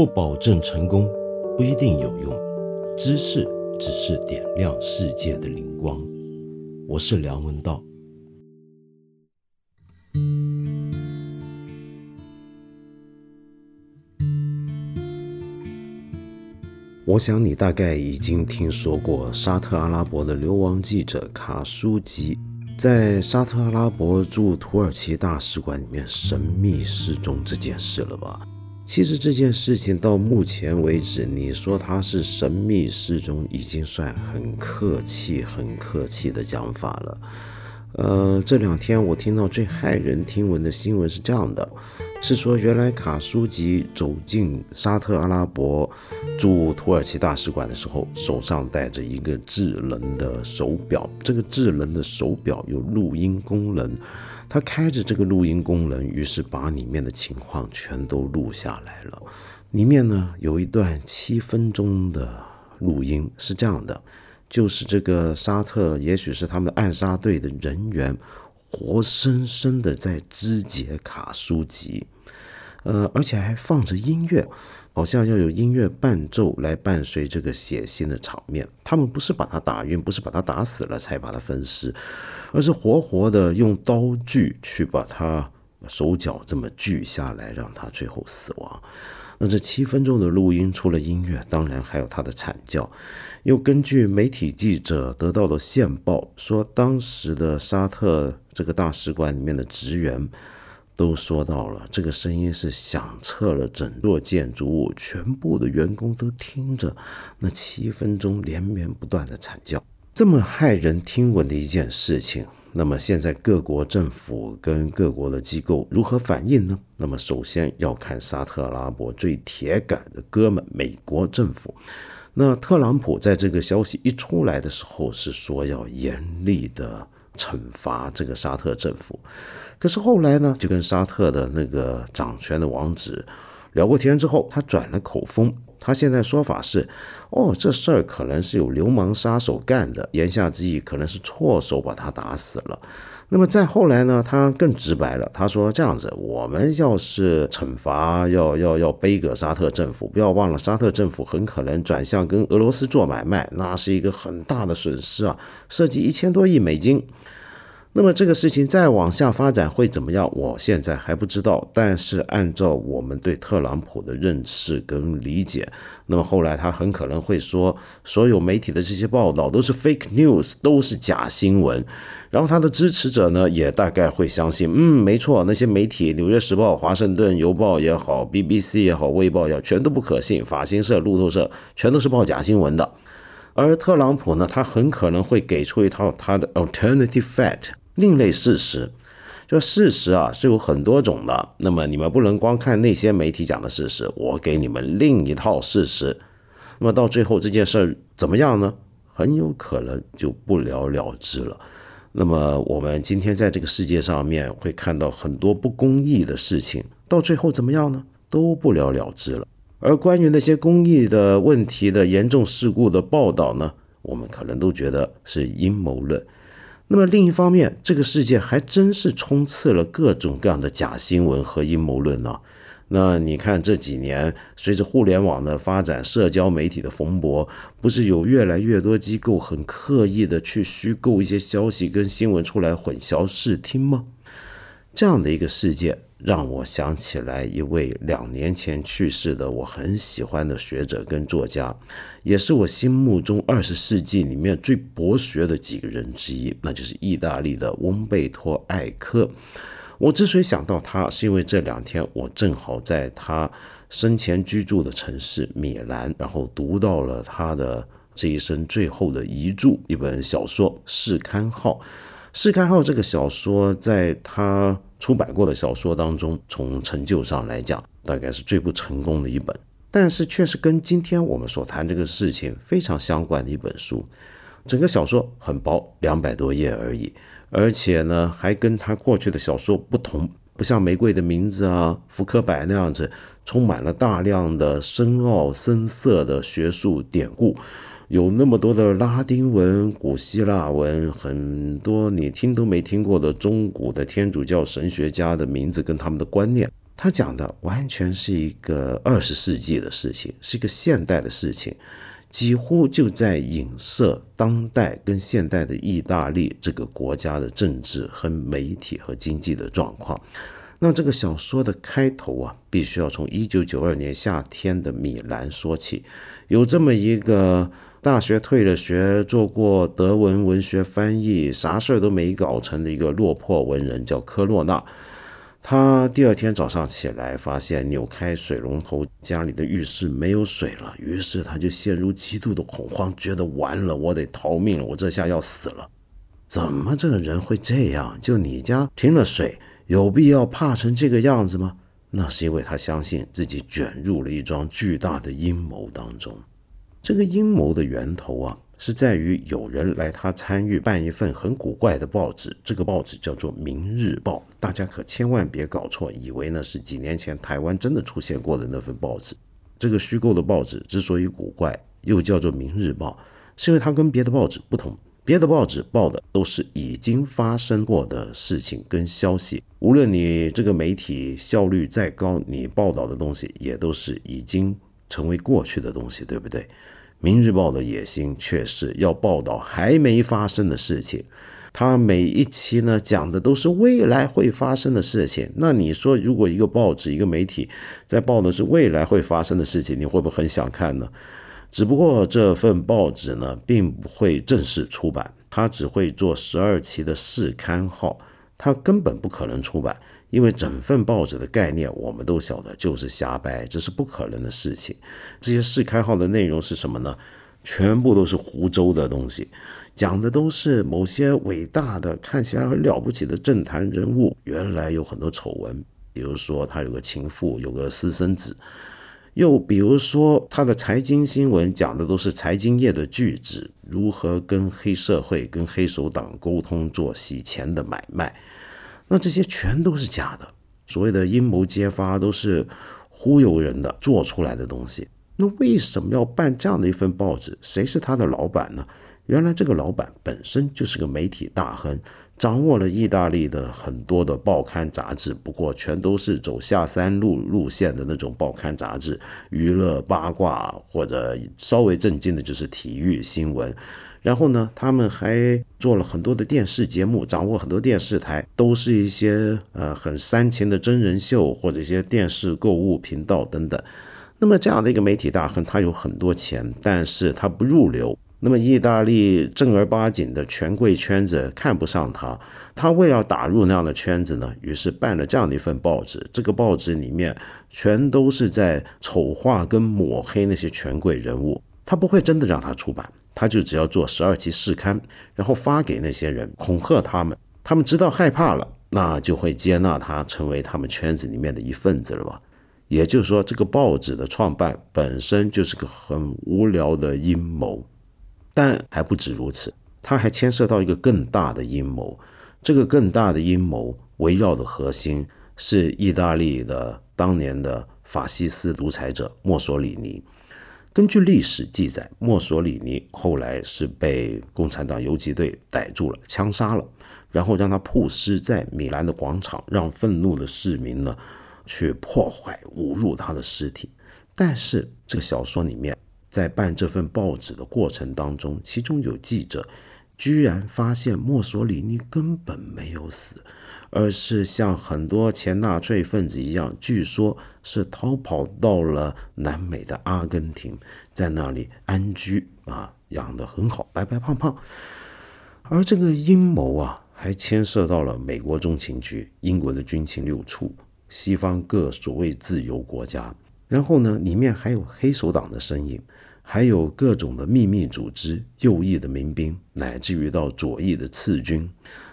不保证成功，不一定有用。知识只是点亮世界的灵光。我是梁文道。我想你大概已经听说过沙特阿拉伯的流亡记者卡舒吉在沙特阿拉伯驻土耳其大使馆里面神秘失踪这件事了吧？其实这件事情到目前为止，你说他是神秘失踪，已经算很客气、很客气的讲法了。呃，这两天我听到最骇人听闻的新闻是这样的。是说，原来卡舒吉走进沙特阿拉伯驻土耳其大使馆的时候，手上戴着一个智能的手表。这个智能的手表有录音功能，他开着这个录音功能，于是把里面的情况全都录下来了。里面呢有一段七分钟的录音，是这样的，就是这个沙特，也许是他们暗杀队的人员。活生生的在肢解卡舒吉，呃，而且还放着音乐，好像要有音乐伴奏来伴随这个血腥的场面。他们不是把他打晕，不是把他打死了才把他分尸，而是活活的用刀具去把他手脚这么锯下来，让他最后死亡。那这七分钟的录音，除了音乐，当然还有他的惨叫。又根据媒体记者得到的线报说，当时的沙特这个大使馆里面的职员都说到了，这个声音是响彻了整座建筑物，全部的员工都听着那七分钟连绵不断的惨叫，这么骇人听闻的一件事情。那么现在各国政府跟各国的机构如何反应呢？那么首先要看沙特阿拉伯最铁杆的哥们——美国政府。那特朗普在这个消息一出来的时候，是说要严厉的惩罚这个沙特政府。可是后来呢，就跟沙特的那个掌权的王子聊过天之后，他转了口风。他现在说法是，哦，这事儿可能是有流氓杀手干的，言下之意可能是错手把他打死了。那么再后来呢？他更直白了，他说：“这样子，我们要是惩罚，要要要背个沙特政府，不要忘了，沙特政府很可能转向跟俄罗斯做买卖，那是一个很大的损失啊，涉及一千多亿美金。”那么这个事情再往下发展会怎么样？我现在还不知道。但是按照我们对特朗普的认识跟理解，那么后来他很可能会说，所有媒体的这些报道都是 fake news，都是假新闻。然后他的支持者呢，也大概会相信，嗯，没错，那些媒体，《纽约时报》、《华盛顿邮报》也好，BBC 也好，《卫报》也好，全都不可信。法新社、路透社全都是报假新闻的。而特朗普呢，他很可能会给出一套他的 alternative fact。另类事实，就事实啊是有很多种的。那么你们不能光看那些媒体讲的事实，我给你们另一套事实。那么到最后这件事儿怎么样呢？很有可能就不了了之了。那么我们今天在这个世界上面会看到很多不公义的事情，到最后怎么样呢？都不了了之了。而关于那些公益的问题的严重事故的报道呢，我们可能都觉得是阴谋论。那么另一方面，这个世界还真是充斥了各种各样的假新闻和阴谋论呢。那你看这几年，随着互联网的发展，社交媒体的蓬勃，不是有越来越多机构很刻意的去虚构一些消息跟新闻出来混淆视听吗？这样的一个世界。让我想起来一位两年前去世的我很喜欢的学者跟作家，也是我心目中二十世纪里面最博学的几个人之一，那就是意大利的翁贝托·艾科。我之所以想到他，是因为这两天我正好在他生前居住的城市米兰，然后读到了他的这一生最后的遗著——一本小说《试刊号》。《试刊号》这个小说在他。出版过的小说当中，从成就上来讲，大概是最不成功的一本，但是却是跟今天我们所谈这个事情非常相关的一本书。整个小说很薄，两百多页而已，而且呢，还跟他过去的小说不同，不像《玫瑰的名字》啊、《福克柏》那样子，充满了大量的深奥深涩的学术典故。有那么多的拉丁文、古希腊文，很多你听都没听过的中古的天主教神学家的名字跟他们的观念，他讲的完全是一个二十世纪的事情，是一个现代的事情，几乎就在影射当代跟现代的意大利这个国家的政治和媒体和经济的状况。那这个小说的开头啊，必须要从一九九二年夏天的米兰说起，有这么一个。大学退了学，做过德文文学翻译，啥事儿都没搞成的一个落魄文人，叫科洛纳。他第二天早上起来，发现扭开水龙头，家里的浴室没有水了。于是他就陷入极度的恐慌，觉得完了，我得逃命了，我这下要死了。怎么这个人会这样？就你家停了水，有必要怕成这个样子吗？那是因为他相信自己卷入了一桩巨大的阴谋当中。这个阴谋的源头啊，是在于有人来他参与办一份很古怪的报纸，这个报纸叫做《明日报》，大家可千万别搞错，以为呢是几年前台湾真的出现过的那份报纸。这个虚构的报纸之所以古怪，又叫做《明日报》，是因为它跟别的报纸不同，别的报纸报的都是已经发生过的事情跟消息，无论你这个媒体效率再高，你报道的东西也都是已经。成为过去的东西，对不对？《明日报》的野心却是要报道还没发生的事情，它每一期呢讲的都是未来会发生的事情。那你说，如果一个报纸、一个媒体在报的是未来会发生的事情，你会不会很想看呢？只不过这份报纸呢，并不会正式出版，它只会做十二期的试刊号，它根本不可能出版。因为整份报纸的概念，我们都晓得就是瞎掰，这是不可能的事情。这些试开号的内容是什么呢？全部都是胡诌的东西，讲的都是某些伟大的、看起来很了不起的政坛人物，原来有很多丑闻。比如说他有个情妇，有个私生子；又比如说他的财经新闻，讲的都是财经业的巨子如何跟黑社会、跟黑手党沟通，做洗钱的买卖。那这些全都是假的，所谓的阴谋揭发都是忽悠人的做出来的东西。那为什么要办这样的一份报纸？谁是他的老板呢？原来这个老板本身就是个媒体大亨，掌握了意大利的很多的报刊杂志，不过全都是走下三路路线的那种报刊杂志，娱乐八卦或者稍微正经的就是体育新闻。然后呢，他们还做了很多的电视节目，掌握很多电视台，都是一些呃很煽情的真人秀或者一些电视购物频道等等。那么这样的一个媒体大亨，他有很多钱，但是他不入流。那么意大利正儿八经的权贵圈子看不上他，他为了打入那样的圈子呢，于是办了这样的一份报纸。这个报纸里面全都是在丑化跟抹黑那些权贵人物，他不会真的让他出版。他就只要做十二期试刊，然后发给那些人，恐吓他们。他们知道害怕了，那就会接纳他，成为他们圈子里面的一份子了吧？也就是说，这个报纸的创办本身就是个很无聊的阴谋。但还不止如此，它还牵涉到一个更大的阴谋。这个更大的阴谋围绕的核心是意大利的当年的法西斯独裁者墨索里尼。根据历史记载，墨索里尼后来是被共产党游击队逮住了，枪杀了，然后让他曝尸在米兰的广场，让愤怒的市民呢去破坏、侮辱他的尸体。但是这个小说里面，在办这份报纸的过程当中，其中有记者居然发现墨索里尼根本没有死。而是像很多前纳粹分子一样，据说是逃跑到了南美的阿根廷，在那里安居啊，养得很好，白白胖胖。而这个阴谋啊，还牵涉到了美国中情局、英国的军情六处、西方各所谓自由国家，然后呢，里面还有黑手党的身影，还有各种的秘密组织、右翼的民兵，乃至于到左翼的次军。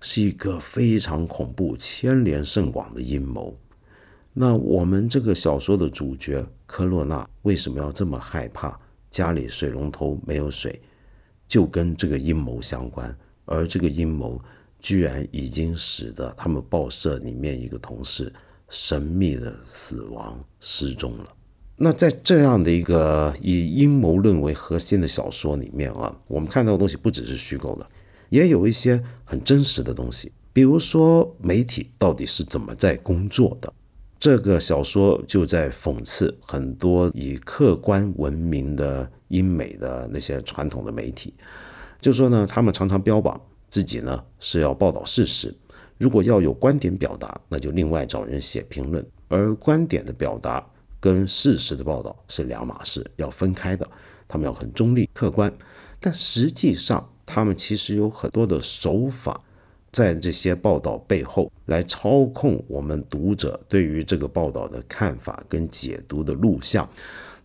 是一个非常恐怖、牵连甚广的阴谋。那我们这个小说的主角科洛纳为什么要这么害怕家里水龙头没有水？就跟这个阴谋相关。而这个阴谋居然已经使得他们报社里面一个同事神秘的死亡失踪了。那在这样的一个以阴谋论为核心的小说里面啊，我们看到的东西不只是虚构的。也有一些很真实的东西，比如说媒体到底是怎么在工作的。这个小说就在讽刺很多以客观闻名的英美的那些传统的媒体，就说呢，他们常常标榜自己呢是要报道事实，如果要有观点表达，那就另外找人写评论，而观点的表达跟事实的报道是两码事，要分开的，他们要很中立客观，但实际上他们其实有很多的手法。在这些报道背后，来操控我们读者对于这个报道的看法跟解读的录像。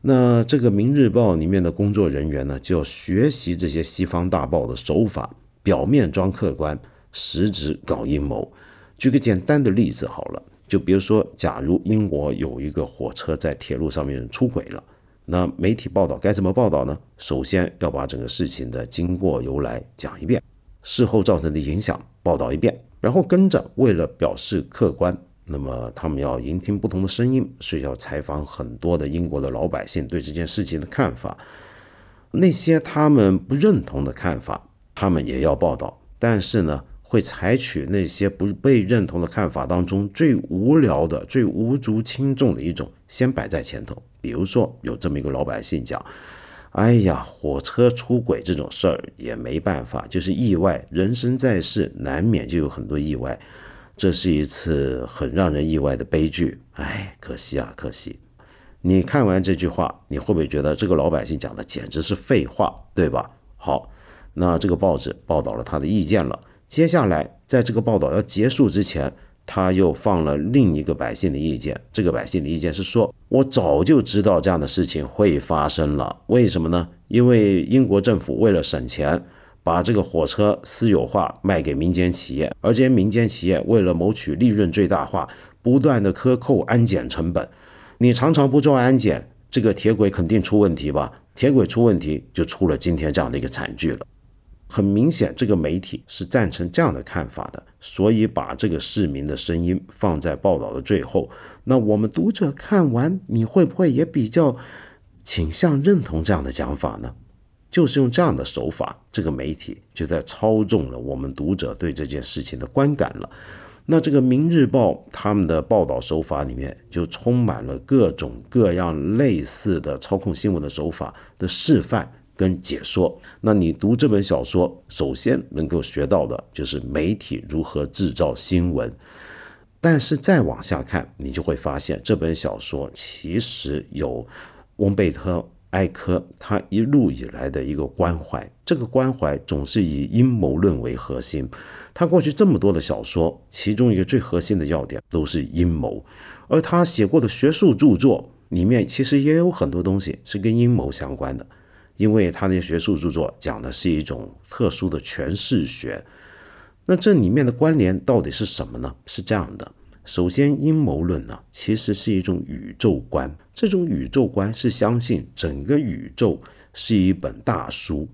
那这个《明日报》里面的工作人员呢，就要学习这些西方大报的手法，表面装客观，实质搞阴谋。举个简单的例子好了，就比如说，假如英国有一个火车在铁路上面出轨了，那媒体报道该怎么报道呢？首先要把整个事情的经过由来讲一遍。事后造成的影响报道一遍，然后跟着为了表示客观，那么他们要聆听不同的声音，所以要采访很多的英国的老百姓对这件事情的看法。那些他们不认同的看法，他们也要报道，但是呢，会采取那些不被认同的看法当中最无聊的、最无足轻重的一种，先摆在前头。比如说，有这么一个老百姓讲。哎呀，火车出轨这种事儿也没办法，就是意外。人生在世，难免就有很多意外。这是一次很让人意外的悲剧。哎，可惜啊，可惜。你看完这句话，你会不会觉得这个老百姓讲的简直是废话，对吧？好，那这个报纸报道了他的意见了。接下来，在这个报道要结束之前。他又放了另一个百姓的意见，这个百姓的意见是说，我早就知道这样的事情会发生了。为什么呢？因为英国政府为了省钱，把这个火车私有化卖给民间企业，而这些民间企业为了谋取利润最大化，不断的克扣安检成本。你常常不做安检，这个铁轨肯定出问题吧？铁轨出问题，就出了今天这样的一个惨剧了。很明显，这个媒体是赞成这样的看法的，所以把这个市民的声音放在报道的最后。那我们读者看完，你会不会也比较倾向认同这样的讲法呢？就是用这样的手法，这个媒体就在操纵了我们读者对这件事情的观感了。那这个《明日报》他们的报道手法里面，就充满了各种各样类似的操控新闻的手法的示范。跟解说，那你读这本小说，首先能够学到的就是媒体如何制造新闻。但是再往下看，你就会发现这本小说其实有翁贝特·埃科他一路以来的一个关怀，这个关怀总是以阴谋论为核心。他过去这么多的小说，其中一个最核心的要点都是阴谋，而他写过的学术著作里面，其实也有很多东西是跟阴谋相关的。因为他那学术著作讲的是一种特殊的诠释学，那这里面的关联到底是什么呢？是这样的，首先阴谋论呢，其实是一种宇宙观，这种宇宙观是相信整个宇宙是一本大书。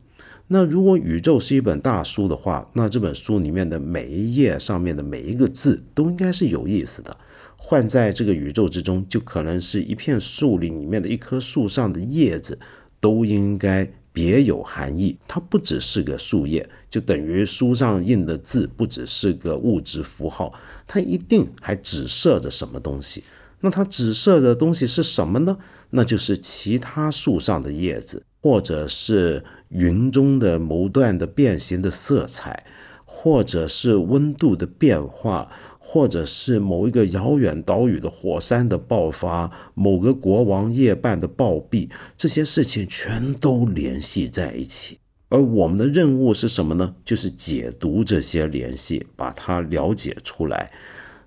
那如果宇宙是一本大书的话，那这本书里面的每一页上面的每一个字都应该是有意思的。换在这个宇宙之中，就可能是一片树林里面的一棵树上的叶子。都应该别有含义，它不只是个树叶，就等于书上印的字不只是个物质符号，它一定还指涉着什么东西。那它指涉的东西是什么呢？那就是其他树上的叶子，或者是云中的某段的变形的色彩，或者是温度的变化。或者是某一个遥远岛屿的火山的爆发，某个国王夜半的暴毙，这些事情全都联系在一起。而我们的任务是什么呢？就是解读这些联系，把它了解出来。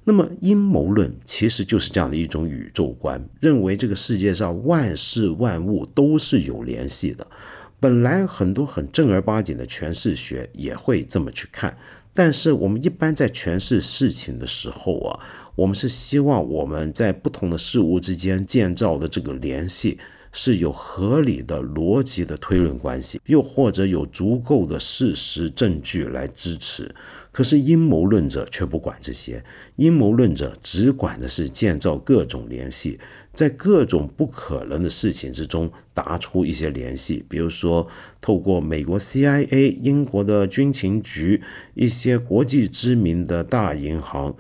那么阴谋论其实就是这样的一种宇宙观，认为这个世界上万事万物都是有联系的。本来很多很正儿八经的诠释学也会这么去看。但是我们一般在诠释事情的时候啊，我们是希望我们在不同的事物之间建造的这个联系是有合理的逻辑的推论关系，又或者有足够的事实证据来支持。可是阴谋论者却不管这些，阴谋论者只管的是建造各种联系，在各种不可能的事情之中打出一些联系，比如说透过美国 CIA、英国的军情局、一些国际知名的大银行，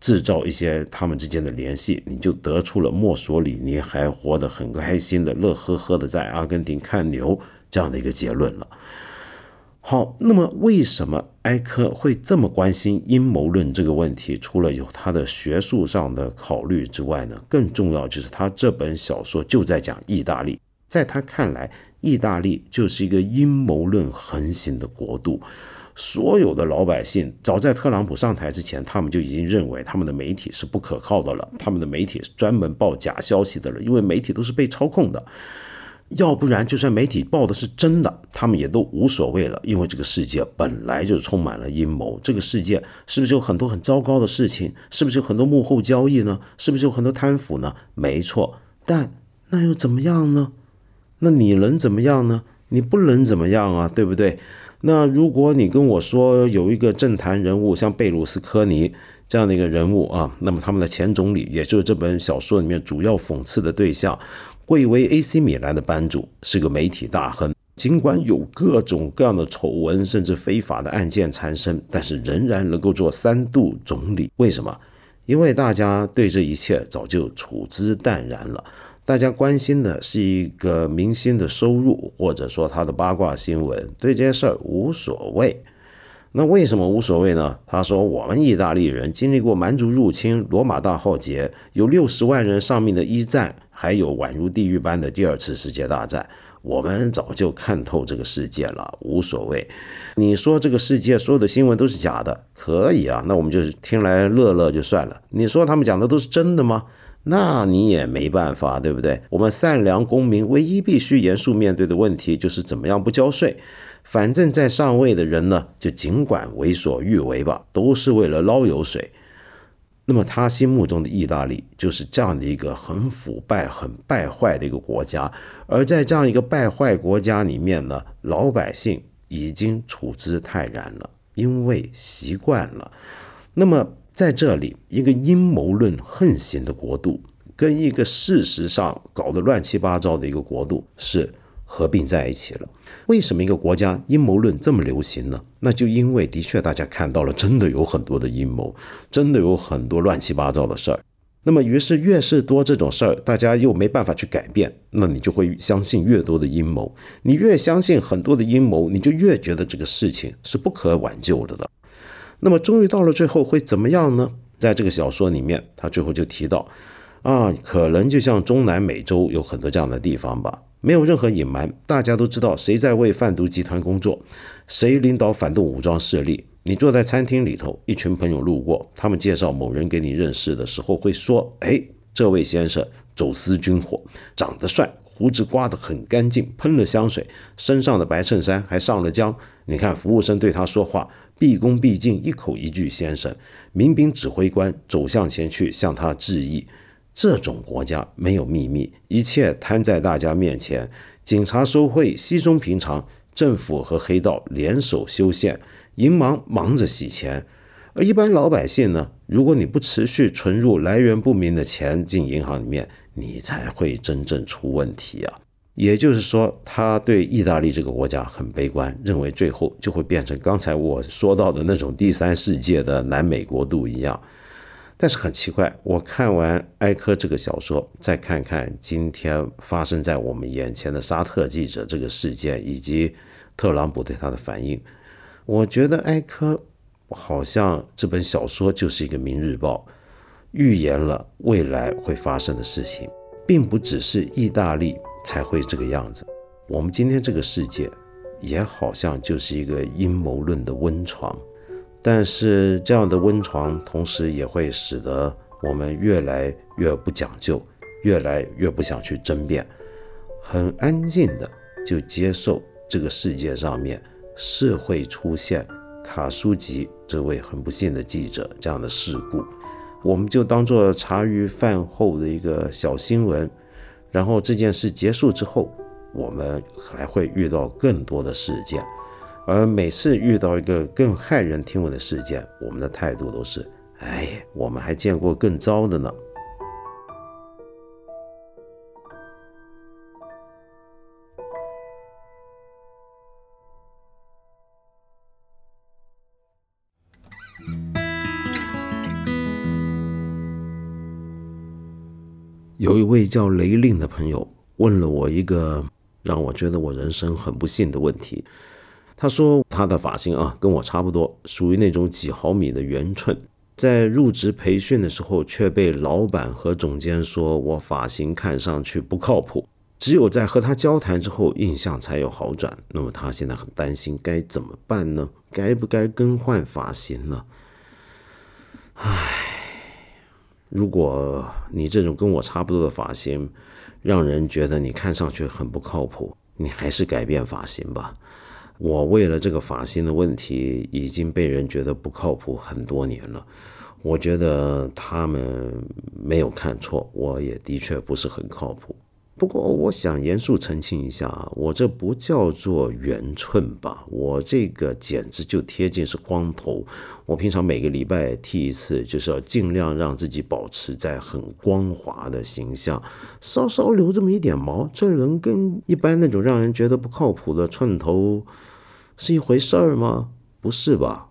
制造一些他们之间的联系，你就得出了墨索里尼还活得很开心的、乐呵呵的在阿根廷看牛这样的一个结论了。好，那么为什么埃科会这么关心阴谋论这个问题？除了有他的学术上的考虑之外呢，更重要就是他这本小说就在讲意大利，在他看来，意大利就是一个阴谋论横行的国度。所有的老百姓早在特朗普上台之前，他们就已经认为他们的媒体是不可靠的了，他们的媒体是专门报假消息的了，因为媒体都是被操控的。要不然，就算媒体报的是真的，他们也都无所谓了，因为这个世界本来就充满了阴谋。这个世界是不是有很多很糟糕的事情？是不是有很多幕后交易呢？是不是有很多贪腐呢？没错，但那又怎么样呢？那你能怎么样呢？你不能怎么样啊，对不对？那如果你跟我说有一个政坛人物像贝鲁斯科尼这样的一个人物啊，那么他们的前总理，也就是这本小说里面主要讽刺的对象。贵为 AC 米兰的班主是个媒体大亨，尽管有各种各样的丑闻，甚至非法的案件缠身，但是仍然能够做三度总理。为什么？因为大家对这一切早就处之淡然了。大家关心的是一个明星的收入，或者说他的八卦新闻，对这些事儿无所谓。那为什么无所谓呢？他说：“我们意大利人经历过蛮族入侵、罗马大浩劫，有六十万人丧命的一战。”还有宛如地狱般的第二次世界大战，我们早就看透这个世界了，无所谓。你说这个世界所有的新闻都是假的，可以啊，那我们就听来乐乐就算了。你说他们讲的都是真的吗？那你也没办法，对不对？我们善良公民唯一必须严肃面对的问题就是怎么样不交税。反正在上位的人呢，就尽管为所欲为吧，都是为了捞油水。那么他心目中的意大利就是这样的一个很腐败、很败坏的一个国家，而在这样一个败坏国家里面呢，老百姓已经处之泰然了，因为习惯了。那么在这里，一个阴谋论横行的国度，跟一个事实上搞得乱七八糟的一个国度是合并在一起了。为什么一个国家阴谋论这么流行呢？那就因为的确大家看到了，真的有很多的阴谋，真的有很多乱七八糟的事儿。那么于是越是多这种事儿，大家又没办法去改变，那你就会相信越多的阴谋。你越相信很多的阴谋，你就越觉得这个事情是不可挽救的了。那么终于到了最后会怎么样呢？在这个小说里面，他最后就提到，啊，可能就像中南美洲有很多这样的地方吧。没有任何隐瞒，大家都知道谁在为贩毒集团工作，谁领导反动武装势力。你坐在餐厅里头，一群朋友路过，他们介绍某人给你认识的时候，会说：“哎，这位先生走私军火，长得帅，胡子刮得很干净，喷了香水，身上的白衬衫还上了浆。你看服务生对他说话，毕恭毕敬，一口一句先生。民兵指挥官走向前去向他致意。”这种国家没有秘密，一切摊在大家面前。警察收贿稀松平常，政府和黑道联手修宪，银行忙着洗钱。而一般老百姓呢？如果你不持续存入来源不明的钱进银行里面，你才会真正出问题啊！也就是说，他对意大利这个国家很悲观，认为最后就会变成刚才我说到的那种第三世界的南美国度一样。但是很奇怪，我看完埃科这个小说，再看看今天发生在我们眼前的沙特记者这个事件，以及特朗普对他的反应，我觉得埃科好像这本小说就是一个《明日报》，预言了未来会发生的事情，并不只是意大利才会这个样子，我们今天这个世界也好像就是一个阴谋论的温床。但是这样的温床，同时也会使得我们越来越不讲究，越来越不想去争辩，很安静的就接受这个世界上面是会出现卡舒吉这位很不幸的记者这样的事故，我们就当做茶余饭后的一个小新闻，然后这件事结束之后，我们还会遇到更多的事件。而每次遇到一个更骇人听闻的事件，我们的态度都是：哎，我们还见过更糟的呢。有一位叫雷令的朋友问了我一个让我觉得我人生很不幸的问题。他说他的发型啊跟我差不多，属于那种几毫米的圆寸，在入职培训的时候却被老板和总监说我发型看上去不靠谱。只有在和他交谈之后，印象才有好转。那么他现在很担心，该怎么办呢？该不该更换发型呢？唉。如果你这种跟我差不多的发型，让人觉得你看上去很不靠谱，你还是改变发型吧。我为了这个发型的问题，已经被人觉得不靠谱很多年了。我觉得他们没有看错，我也的确不是很靠谱。不过，我想严肃澄清一下啊，我这不叫做圆寸吧？我这个简直就贴近是光头。我平常每个礼拜剃一次，就是要尽量让自己保持在很光滑的形象。稍稍留这么一点毛，这能跟一般那种让人觉得不靠谱的寸头是一回事儿吗？不是吧？